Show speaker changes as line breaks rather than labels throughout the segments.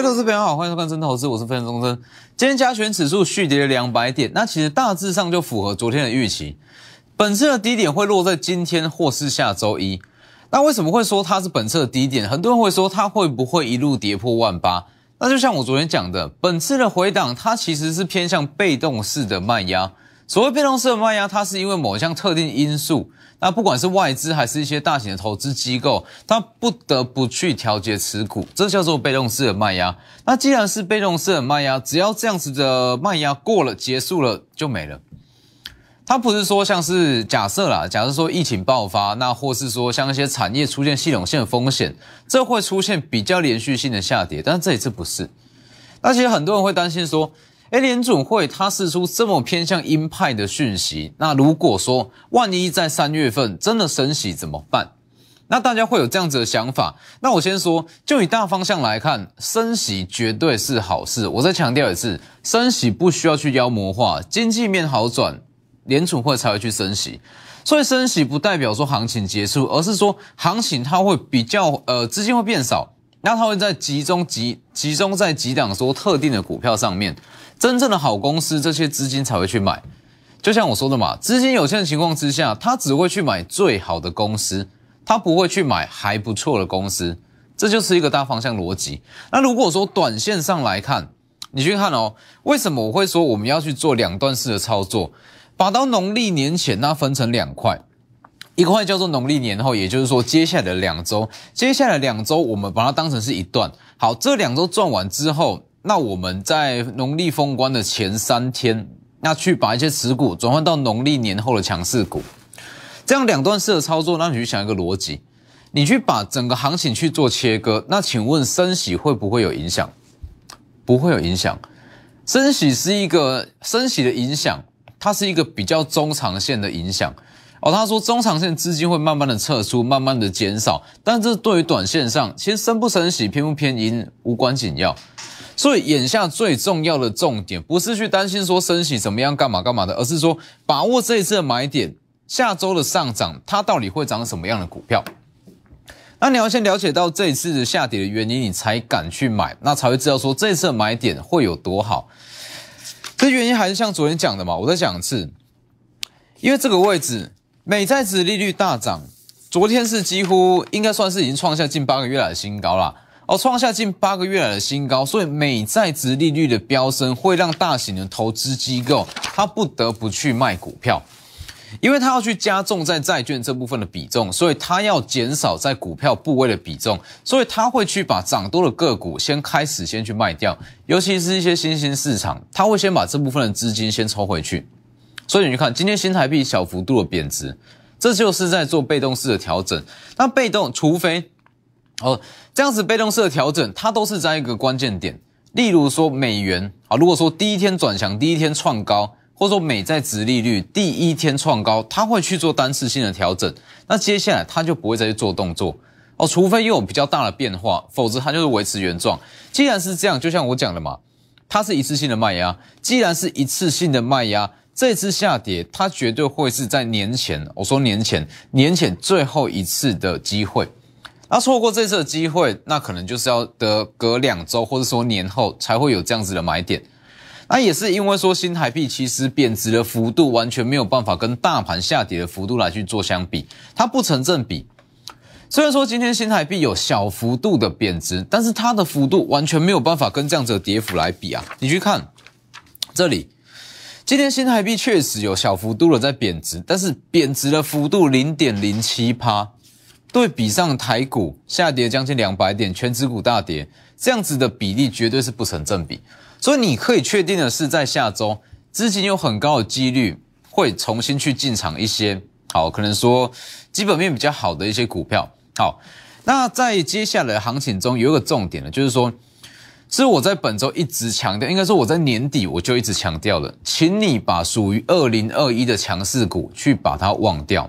各位投资朋友好，欢迎收看真投资，我是分钟真。今天加权指数续跌了两百点，那其实大致上就符合昨天的预期。本次的低点会落在今天或是下周一。那为什么会说它是本次的低点？很多人会说它会不会一路跌破万八？那就像我昨天讲的，本次的回档它其实是偏向被动式的卖压。所谓被动式的卖压，它是因为某一项特定因素。那不管是外资还是一些大型的投资机构，它不得不去调节持股，这叫做被动式的卖压。那既然是被动式的卖压，只要这样子的卖压过了、结束了就没了。它不是说像是假设啦，假设说疫情爆发，那或是说像一些产业出现系统性的风险，这会出现比较连续性的下跌。但是这一次不是。那其实很多人会担心说。哎，联准会它释出这么偏向鹰派的讯息，那如果说万一在三月份真的升息怎么办？那大家会有这样子的想法。那我先说，就以大方向来看，升息绝对是好事。我再强调一次，升息不需要去妖魔化，经济面好转，联储会才会去升息。所以升息不代表说行情结束，而是说行情它会比较呃资金会变少，那它会在集中集集中在几档说特定的股票上面。真正的好公司，这些资金才会去买。就像我说的嘛，资金有限的情况之下，他只会去买最好的公司，他不会去买还不错的公司。这就是一个大方向逻辑。那如果说短线上来看，你去看哦，为什么我会说我们要去做两段式的操作？把到农历年前，那分成两块，一块叫做农历年后，也就是说接下来的两周，接下来两周我们把它当成是一段。好，这两周赚完之后。那我们在农历封关的前三天，那去把一些持股转换到农历年后的强势股，这样两段式的操作，那你去想一个逻辑，你去把整个行情去做切割，那请问升息会不会有影响？不会有影响，升息是一个升息的影响，它是一个比较中长线的影响。哦，他说中长线资金会慢慢的撤出，慢慢的减少，但这对于短线上，其实升不升息，偏不偏阴，无关紧要。所以眼下最重要的重点，不是去担心说升息怎么样干嘛干嘛的，而是说把握这一次的买点，下周的上涨，它到底会涨什么样的股票？那你要先了解到这一次的下跌的原因，你才敢去买，那才会知道说这一次的买点会有多好。这原因还是像昨天讲的嘛，我再讲一次，因为这个位置。美债值利率大涨，昨天是几乎应该算是已经创下近八个月来的新高了哦，创下近八个月来的新高，所以美债值利率的飙升会让大型的投资机构他不得不去卖股票，因为他要去加重在债券这部分的比重，所以他要减少在股票部位的比重，所以他会去把涨多的个股先开始先去卖掉，尤其是一些新兴市场，他会先把这部分的资金先抽回去。所以你看今天新台币小幅度的贬值，这就是在做被动式的调整。那被动，除非哦这样子被动式的调整，它都是在一个关键点。例如说美元啊，如果说第一天转强，第一天创高，或者说美债值利率第一天创高，它会去做单次性的调整。那接下来它就不会再去做动作哦，除非又有比较大的变化，否则它就是维持原状。既然是这样，就像我讲的嘛，它是一次性的卖压。既然是一次性的卖压。这次下跌，它绝对会是在年前。我说年前，年前最后一次的机会。那错过这次的机会，那可能就是要得隔两周，或者说年后才会有这样子的买点。那也是因为说新台币其实贬值的幅度完全没有办法跟大盘下跌的幅度来去做相比，它不成正比。虽然说今天新台币有小幅度的贬值，但是它的幅度完全没有办法跟这样子的跌幅来比啊！你去看这里。今天新台币确实有小幅度的在贬值，但是贬值的幅度零点零七趴，对比上台股下跌将近两百点，全指股大跌，这样子的比例绝对是不成正比。所以你可以确定的是，在下周资金有很高的几率会重新去进场一些好，可能说基本面比较好的一些股票。好，那在接下来行情中有一个重点呢，就是说。是我在本周一直强调，应该说我在年底我就一直强调了，请你把属于二零二一的强势股去把它忘掉。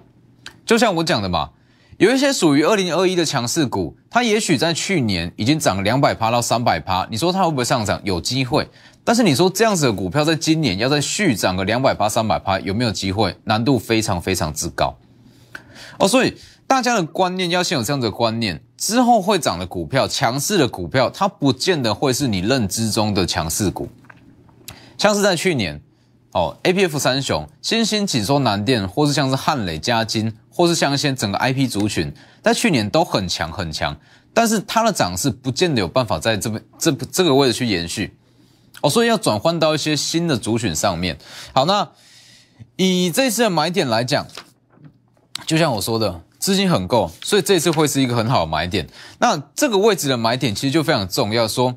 就像我讲的嘛，有一些属于二零二一的强势股，它也许在去年已经涨两百趴到三百趴，你说它会不会上涨？有机会。但是你说这样子的股票在今年要再续涨个两百趴、三百趴，有没有机会？难度非常非常之高。哦，所以大家的观念要先有这样的观念。之后会涨的股票，强势的股票，它不见得会是你认知中的强势股。像是在去年，哦，A P F 三雄、新兴紧缩南电，或是像是汉磊、嘉金，或是像一些整个 I P 族群，在去年都很强很强，但是它的涨势不见得有办法在这边这这个位置去延续。哦，所以要转换到一些新的族群上面。好，那以这次的买点来讲，就像我说的，资金很够，所以这次会是一个很好的买点。那这个位置的买点其实就非常重要。说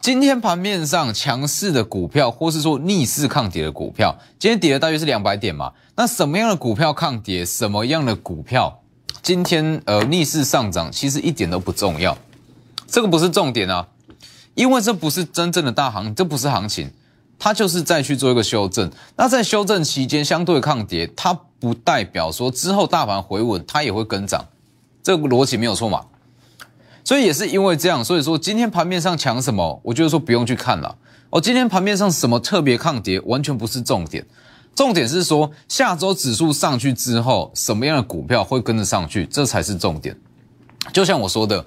今天盘面上强势的股票，或是说逆势抗跌的股票，今天跌了大约是两百点嘛？那什么样的股票抗跌？什么样的股票今天呃逆势上涨？其实一点都不重要，这个不是重点啊。因为这不是真正的大行，这不是行情，它就是再去做一个修正。那在修正期间相对抗跌，它不代表说之后大盘回稳它也会跟涨，这个逻辑没有错嘛？所以也是因为这样，所以说今天盘面上强什么，我觉得说不用去看了。哦，今天盘面上什么特别抗跌，完全不是重点，重点是说下周指数上去之后，什么样的股票会跟着上去，这才是重点。就像我说的。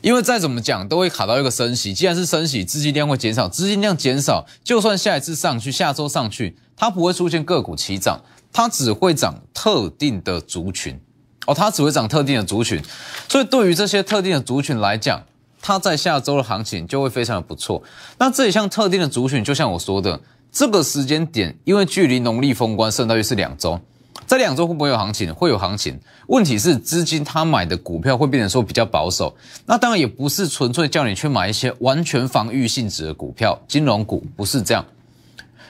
因为再怎么讲都会卡到一个升息，既然是升息，资金量会减少，资金量减少，就算下一次上去，下周上去，它不会出现个股齐涨，它只会涨特定的族群，哦，它只会涨特定的族群，所以对于这些特定的族群来讲，它在下周的行情就会非常的不错。那这一项特定的族群，就像我说的，这个时间点，因为距离农历封关剩大约是两周。这两周会不会有行情？会有行情。问题是资金他买的股票会变成说比较保守。那当然也不是纯粹叫你去买一些完全防御性质的股票，金融股不是这样，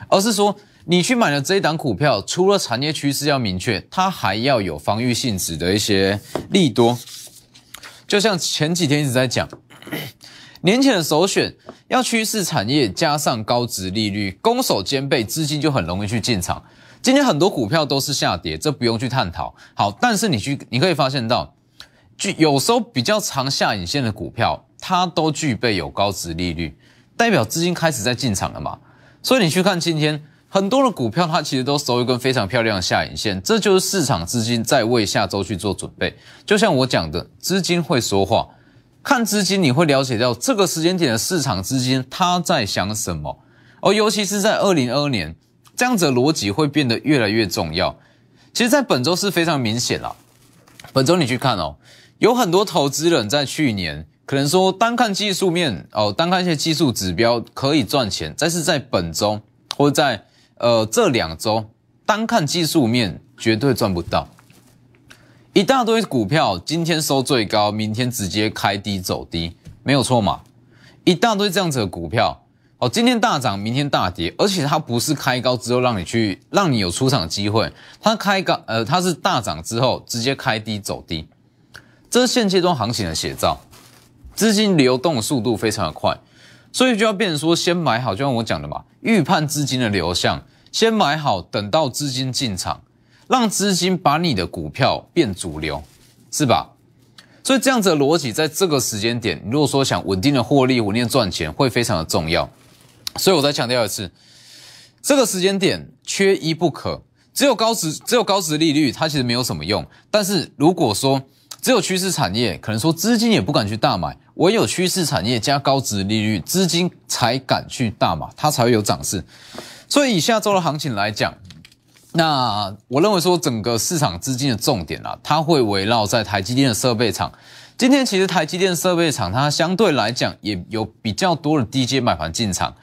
而是说你去买的这一档股票，除了产业趋势要明确，它还要有防御性质的一些利多。就像前几天一直在讲，年前的首选要趋势产业加上高值利率，攻守兼备，资金就很容易去进场。今天很多股票都是下跌，这不用去探讨。好，但是你去，你可以发现到，具有时候比较长下影线的股票，它都具备有高值利率，代表资金开始在进场了嘛。所以你去看今天很多的股票，它其实都收一根非常漂亮的下影线，这就是市场资金在为下周去做准备。就像我讲的，资金会说话，看资金你会了解到这个时间点的市场资金它在想什么，而尤其是在二零二二年。这样子的逻辑会变得越来越重要。其实，在本周是非常明显了。本周你去看哦，有很多投资人在去年可能说单看技术面哦，单看一些技术指标可以赚钱，但是在本周或在呃这两周单看技术面绝对赚不到。一大堆股票今天收最高，明天直接开低走低，没有错嘛？一大堆这样子的股票。哦，今天大涨，明天大跌，而且它不是开高之后让你去，让你有出场机会，它开高，呃，它是大涨之后直接开低走低，这是现阶段行情的写照，资金流动速度非常的快，所以就要变成说，先买好，就像我讲的嘛，预判资金的流向，先买好，等到资金进场，让资金把你的股票变主流，是吧？所以这样子的逻辑，在这个时间点，你如果说想稳定的获利、稳定赚钱，会非常的重要。所以我再强调一次，这个时间点缺一不可。只有高值，只有高值利率，它其实没有什么用。但是如果说只有趋势产业，可能说资金也不敢去大买，唯有趋势产业加高值利率，资金才敢去大买，它才会有涨势。所以以下周的行情来讲，那我认为说整个市场资金的重点啊，它会围绕在台积电的设备厂。今天其实台积电设备厂它相对来讲也有比较多的低阶买盘进场。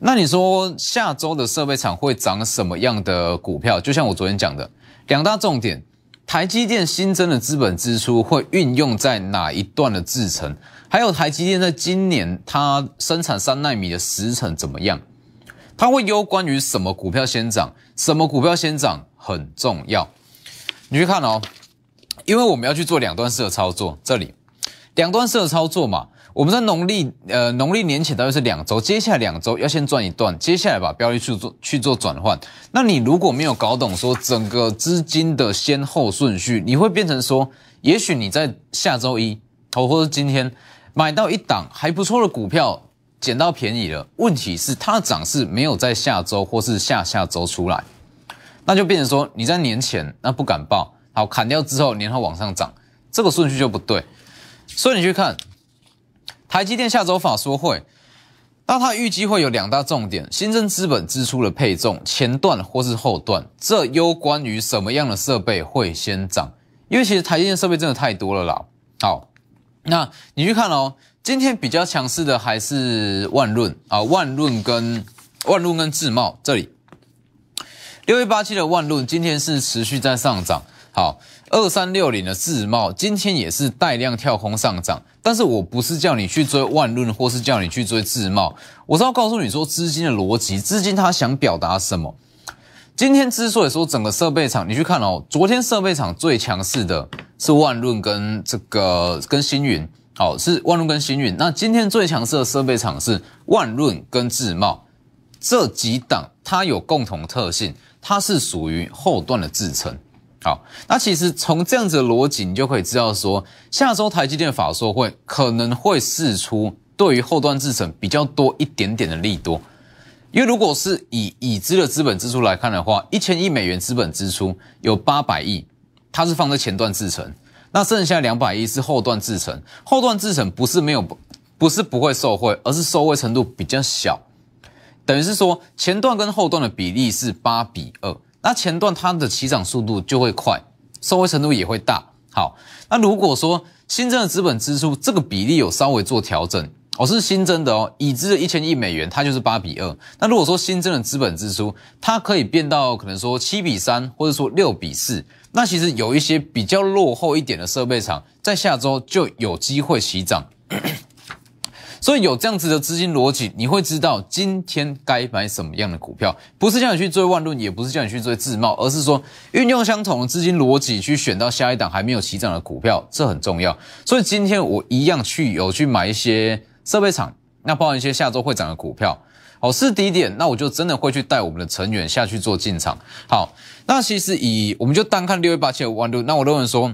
那你说下周的设备厂会涨什么样的股票？就像我昨天讲的，两大重点，台积电新增的资本支出会运用在哪一段的制程？还有台积电在今年它生产三纳米的时程怎么样？它会攸关于什么股票先涨？什么股票先涨很重要。你去看哦，因为我们要去做两段式的操作，这里两段式的操作嘛。我们在农历呃农历年前大约是两周，接下来两周要先赚一段，接下来把标的去做去做转换。那你如果没有搞懂说整个资金的先后顺序，你会变成说，也许你在下周一哦或者今天买到一档还不错的股票，捡到便宜了，问题是它的涨势没有在下周或是下下周出来，那就变成说你在年前那不敢报，好砍掉之后年后往上涨，这个顺序就不对。所以你去看台积电下周法说会，那它预计会有两大重点：新增资本支出的配重，前段或是后段，这攸关于什么样的设备会先涨？因为其实台积电设备真的太多了啦。好，那你去看哦，今天比较强势的还是万润啊，万润跟万润跟智茂这里。六一八七的万润今天是持续在上涨，好，二三六零的智茂今天也是带量跳空上涨，但是我不是叫你去追万润，或是叫你去追自贸，我是要告诉你说资金的逻辑，资金它想表达什么。今天之所以说整个设备厂，你去看哦，昨天设备厂最强势的是万润跟这个跟星云，好是万润跟星云，那今天最强势的设备厂是万润跟自贸，这几档它有共同特性。它是属于后段的制程，好，那其实从这样子的逻辑，你就可以知道说，下周台积电法说会可能会试出对于后段制程比较多一点点的利多，因为如果是以已知的资本支出来看的话，一千亿美元资本支出有八百亿，它是放在前段制程，那剩下两百亿是后段制程，后段制程不是没有不是不会受惠，而是受惠程度比较小。等于是说，前段跟后段的比例是八比二，那前段它的起涨速度就会快，收回程度也会大。好，那如果说新增的资本支出这个比例有稍微做调整，哦是新增的哦，已知的一千亿美元它就是八比二。那如果说新增的资本支出它可以变到可能说七比三，或者说六比四，那其实有一些比较落后一点的设备厂在下周就有机会起涨。所以有这样子的资金逻辑，你会知道今天该买什么样的股票，不是叫你去追万润，也不是叫你去追自贸，而是说运用相同的资金逻辑去选到下一档还没有起涨的股票，这很重要。所以今天我一样去有去买一些设备厂，那包含一些下周会涨的股票，好是低点，那我就真的会去带我们的成员下去做进场。好，那其实以我们就单看六月八七的万润，那我认为说。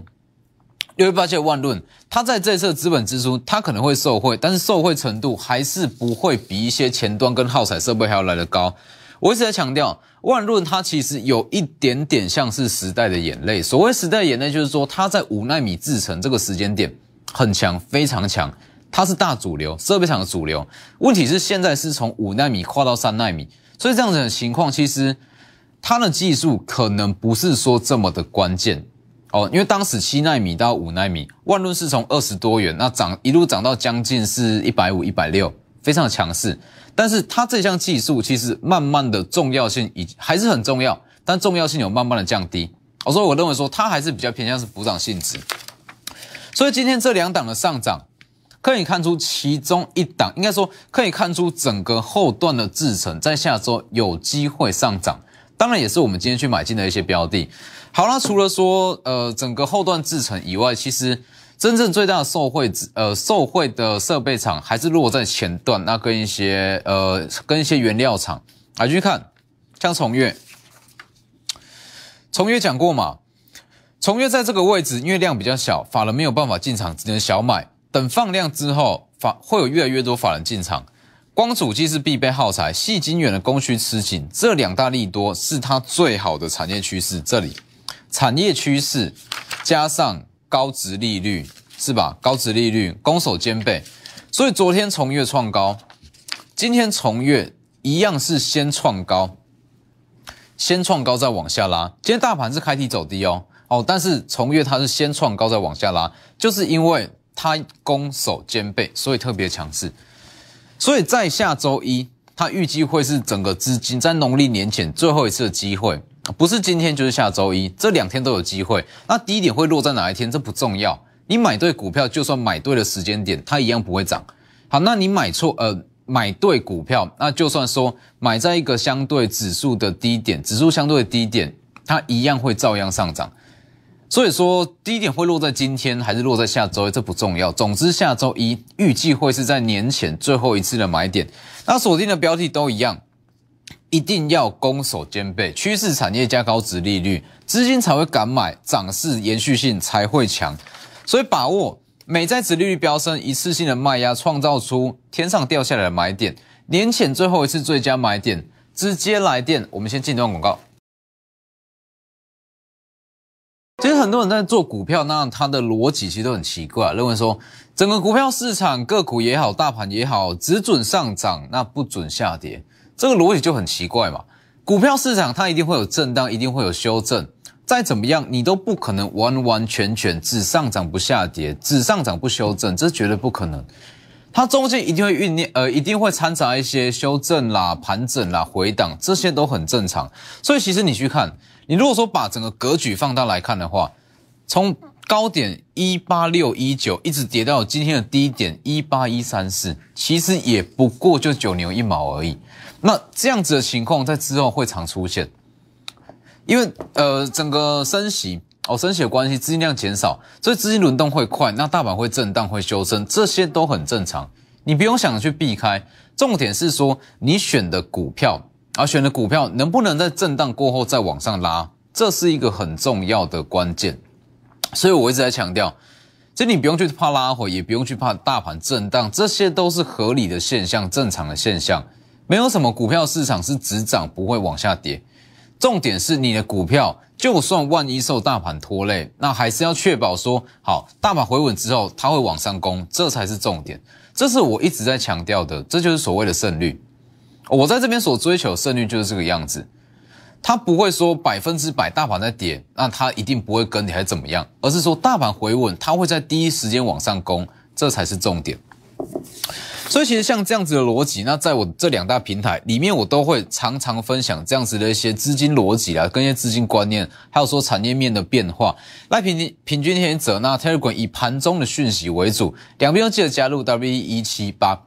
六月八七万润，它在这次资本支出，它可能会受惠，但是受惠程度还是不会比一些前端跟耗材设备还要来得高。我一直在强调，万润它其实有一点点像是时代的眼泪。所谓时代眼泪，就是说它在五纳米制程这个时间点很强，非常强，它是大主流，设备厂的主流。问题是现在是从五纳米跨到三纳米，所以这样子的情况，其实它的技术可能不是说这么的关键。哦，因为当时七纳米到五纳米，万润是从二十多元，那涨一路涨到将近是一百五、一百六，非常的强势。但是它这项技术其实慢慢的重要性已还是很重要，但重要性有慢慢的降低。哦，所以我认为说它还是比较偏向是补涨性质。所以今天这两档的上涨，可以看出其中一档，应该说可以看出整个后段的制程在下周有机会上涨。当然也是我们今天去买进的一些标的。好那除了说呃整个后段制程以外，其实真正最大的受惠呃受惠的设备厂还是落在前段，那跟一些呃跟一些原料厂来去看，像崇越，崇越讲过嘛，崇越在这个位置因为量比较小，法人没有办法进场，只能小买，等放量之后法会有越来越多法人进场。光主机是必备耗材，细晶圆的供需吃紧，这两大利多是它最好的产业趋势。这里产业趋势加上高值利率，是吧？高值利率攻守兼备，所以昨天从月创高，今天从月一样是先创高，先创高再往下拉。今天大盘是开低走低哦，哦，但是从月它是先创高再往下拉，就是因为它攻守兼备，所以特别强势。所以在下周一，它预计会是整个资金在农历年前最后一次的机会，不是今天就是下周一，这两天都有机会。那低点会落在哪一天？这不重要，你买对股票，就算买对了时间点，它一样不会涨。好，那你买错，呃，买对股票，那就算说买在一个相对指数的低点，指数相对的低点，它一样会照样上涨。所以说低点会落在今天还是落在下周，这不重要。总之下周一预计会是在年前最后一次的买点。那锁定的标的都一样，一定要攻守兼备，趋势产业加高值利率，资金才会敢买，涨势延续性才会强。所以把握美债值利率飙升，一次性的卖压创造出天上掉下来的买点，年前最后一次最佳买点，直接来电。我们先进段广告。其实很多人在做股票，那他的逻辑其实都很奇怪，认为说整个股票市场个股也好，大盘也好，只准上涨，那不准下跌，这个逻辑就很奇怪嘛。股票市场它一定会有震荡，一定会有修正，再怎么样你都不可能完完全全只上涨不下跌，只上涨不修正，这绝对不可能。它中间一定会酝酿，呃，一定会掺杂一些修正啦、盘整啦、回档，这些都很正常。所以其实你去看。你如果说把整个格局放大来看的话，从高点一八六一九一直跌到今天的低点一八一三四，其实也不过就九牛一毛而已。那这样子的情况在之后会常出现，因为呃整个升息哦升息的关系，资金量减少，所以资金轮动会快，那大盘会震荡会修正，这些都很正常，你不用想着去避开。重点是说你选的股票。而选的股票能不能在震荡过后再往上拉，这是一个很重要的关键。所以我一直在强调，这你不用去怕拉回，也不用去怕大盘震荡，这些都是合理的现象、正常的现象。没有什么股票市场是只涨不会往下跌。重点是你的股票，就算万一受大盘拖累，那还是要确保说好，大盘回稳之后它会往上攻，这才是重点。这是我一直在强调的，这就是所谓的胜率。我在这边所追求胜率就是这个样子，它不会说百分之百大盘在跌，那它一定不会跟你还怎么样，而是说大盘回稳，它会在第一时间往上攻，这才是重点。所以其实像这样子的逻辑，那在我这两大平台里面，我都会常常分享这样子的一些资金逻辑啊，跟一些资金观念，还有说产业面的变化。来平均平均天则那 Telegram 以盘中的讯息为主，两边都记得加入 W 一七八。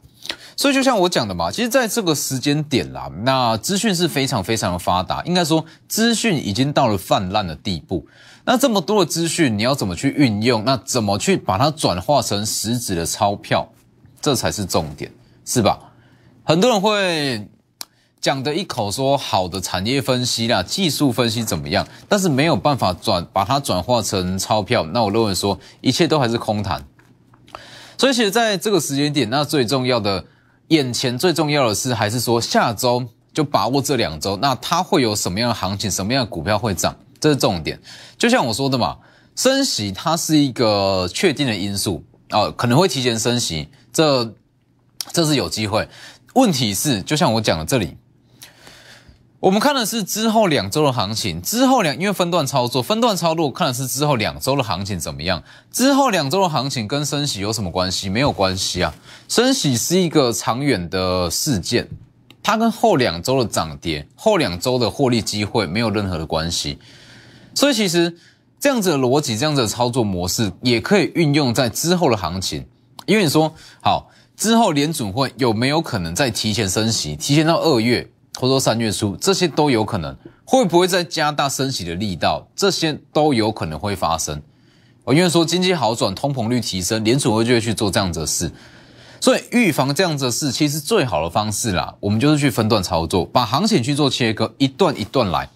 所以就像我讲的嘛，其实在这个时间点啦，那资讯是非常非常的发达，应该说资讯已经到了泛滥的地步。那这么多的资讯，你要怎么去运用？那怎么去把它转化成实质的钞票？这才是重点，是吧？很多人会讲的一口说好的产业分析啦、技术分析怎么样，但是没有办法转把它转化成钞票。那我认为说一切都还是空谈。所以其实在这个时间点，那最重要的。眼前最重要的是，还是说下周就把握这两周，那它会有什么样的行情，什么样的股票会涨，这是重点。就像我说的嘛，升息它是一个确定的因素啊，可能会提前升息，这这是有机会。问题是，就像我讲的这里。我们看的是之后两周的行情，之后两因为分段操作，分段操作看的是之后两周的行情怎么样？之后两周的行情跟升息有什么关系？没有关系啊，升息是一个长远的事件，它跟后两周的涨跌、后两周的获利机会没有任何的关系。所以其实这样子的逻辑、这样子的操作模式也可以运用在之后的行情，因为你说好之后联准会有没有可能再提前升息，提前到二月？或者说三月初，这些都有可能，会不会再加大升息的力道？这些都有可能会发生。我因为说经济好转，通膨率提升，联储会就会去做这样子的事。所以预防这样子的事，其实最好的方式啦，我们就是去分段操作，把行情去做切割，一段一段来。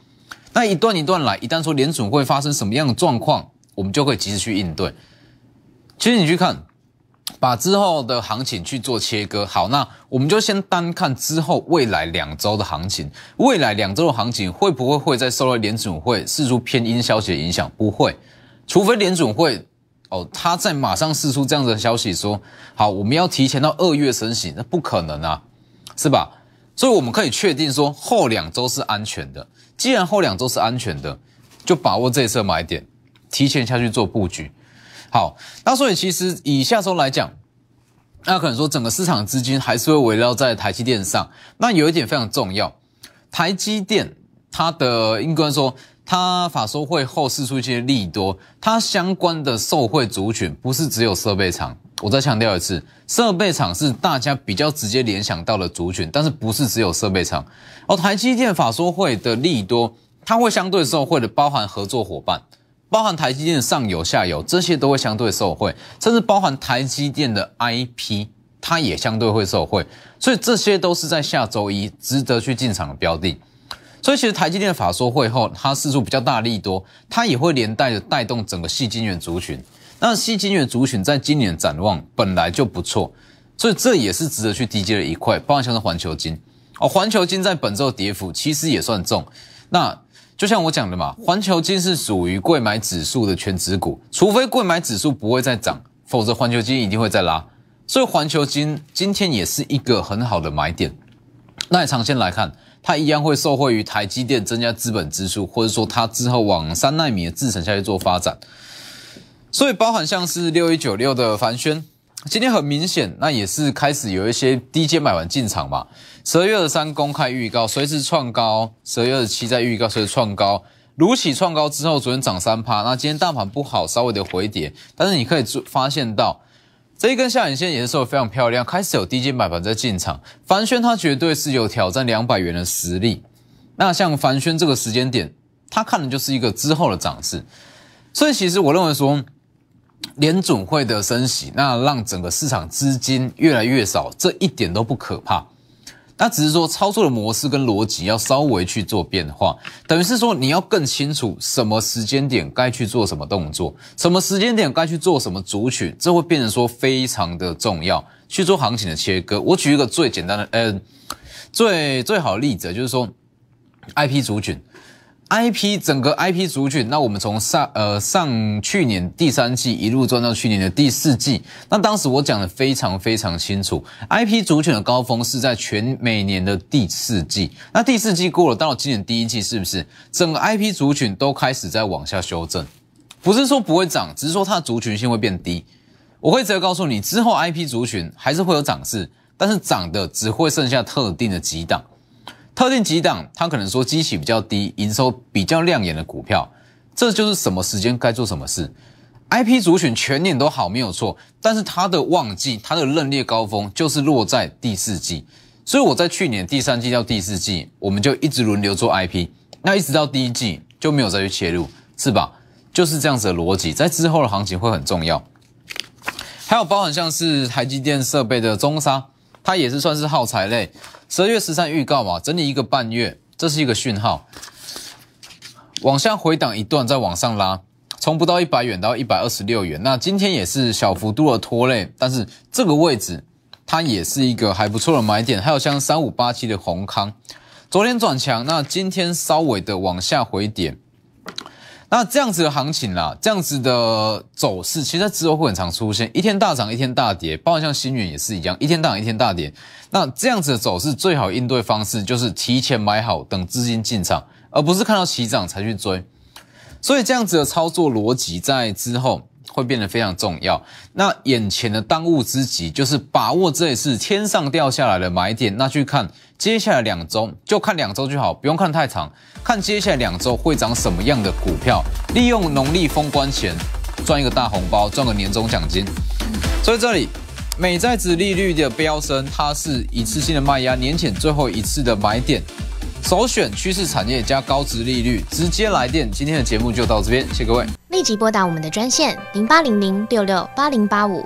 那一段一段来，一旦说联储会发生什么样的状况，我们就会及时去应对。其实你去看。把之后的行情去做切割，好，那我们就先单看之后未来两周的行情。未来两周的行情会不会会在受到联准会释出偏阴消息的影响？不会，除非联准会哦，他在马上释出这样的消息说，好，我们要提前到二月升息，那不可能啊，是吧？所以我们可以确定说后两周是安全的。既然后两周是安全的，就把握这一次买点，提前下去做布局。好，那所以其实以下周来讲，那可能说整个市场资金还是会围绕在台积电上。那有一点非常重要，台积电它的应该说它法说会后释出一些利多，它相关的受惠族群不是只有设备厂。我再强调一次，设备厂是大家比较直接联想到的族群，但是不是只有设备厂。而台积电法说会的利多，它会相对受惠的包含合作伙伴。包含台积电的上游、下游，这些都会相对受惠，甚至包含台积电的 IP，它也相对会受惠，所以这些都是在下周一值得去进场的标的。所以其实台积电法说会后，它释出比较大利多，它也会连带着带动整个细晶圆族群。那细晶圆族群在今年展望本来就不错，所以这也是值得去低接的一块。包含像是环球金哦，环球金在本周跌幅其实也算重。那就像我讲的嘛，环球金是属于贵买指数的全指股，除非贵买指数不会再涨，否则环球金一定会再拉。所以环球金今天也是一个很好的买点。那长线来看，它一样会受惠于台积电增加资本支出，或者说它之后往三纳米的制程下去做发展。所以包含像是六一九六的凡轩，今天很明显，那也是开始有一些低阶买完进场嘛。十二月二十三公开预告，随时创高；十二月二十七再预告，随时创高。如起创高之后，昨天涨三趴，那今天大盘不好，稍微的回跌，但是你可以发现到这一根下影线也是非常漂亮，开始有低阶买盘在进场。凡轩他绝对是有挑战两百元的实力。那像凡轩这个时间点，他看的就是一个之后的涨势。所以其实我认为说。联准会的升息，那让整个市场资金越来越少，这一点都不可怕。那只是说操作的模式跟逻辑要稍微去做变化，等于是说你要更清楚什么时间点该去做什么动作，什么时间点该去做什么族群，这会变成说非常的重要，去做行情的切割。我举一个最简单的，呃，最最好的例子就是说，IP 族群。I P 整个 I P 族群，那我们从上呃上去年第三季一路赚到去年的第四季，那当时我讲的非常非常清楚，I P 族群的高峰是在全每年的第四季，那第四季过了，到了今年第一季，是不是整个 I P 族群都开始在往下修正？不是说不会涨，只是说它的族群性会变低。我会直接告诉你，之后 I P 族群还是会有涨势，但是涨的只会剩下特定的几档。特定几档，它可能说基期比较低、营收比较亮眼的股票，这就是什么时间该做什么事。I P 主选全年都好没有错，但是它的旺季、它的认列高峰就是落在第四季，所以我在去年第三季到第四季，我们就一直轮流做 I P，那一直到第一季就没有再去切入，是吧？就是这样子的逻辑，在之后的行情会很重要。还有包含像是台积电设备的中沙。它也是算是耗材类，十二月十三预告嘛，整理一个半月，这是一个讯号，往下回档一段，再往上拉，从不到一百元到一百二十六元，那今天也是小幅度的拖累，但是这个位置它也是一个还不错的买点。还有像三五八七的宏康，昨天转强，那今天稍微的往下回点。那这样子的行情啦，这样子的走势，其实在之后会很常出现，一天大涨，一天大跌，包括像新远也是一样，一天大涨，一天大跌。那这样子的走势，最好应对方式就是提前买好，等资金进场，而不是看到起涨才去追。所以这样子的操作逻辑，在之后。会变得非常重要。那眼前的当务之急就是把握这一次天上掉下来的买点。那去看接下来两周，就看两周就好，不用看太长。看接下来两周会涨什么样的股票，利用农历封关前赚一个大红包，赚个年终奖金。所以这里美债子利率的飙升，它是一次性的卖压，年前最后一次的买点。首选趋势产业加高值利率，直接来电。今天的节目就到这边，谢谢各位。
立即拨打我们的专线零八零零六六八零八五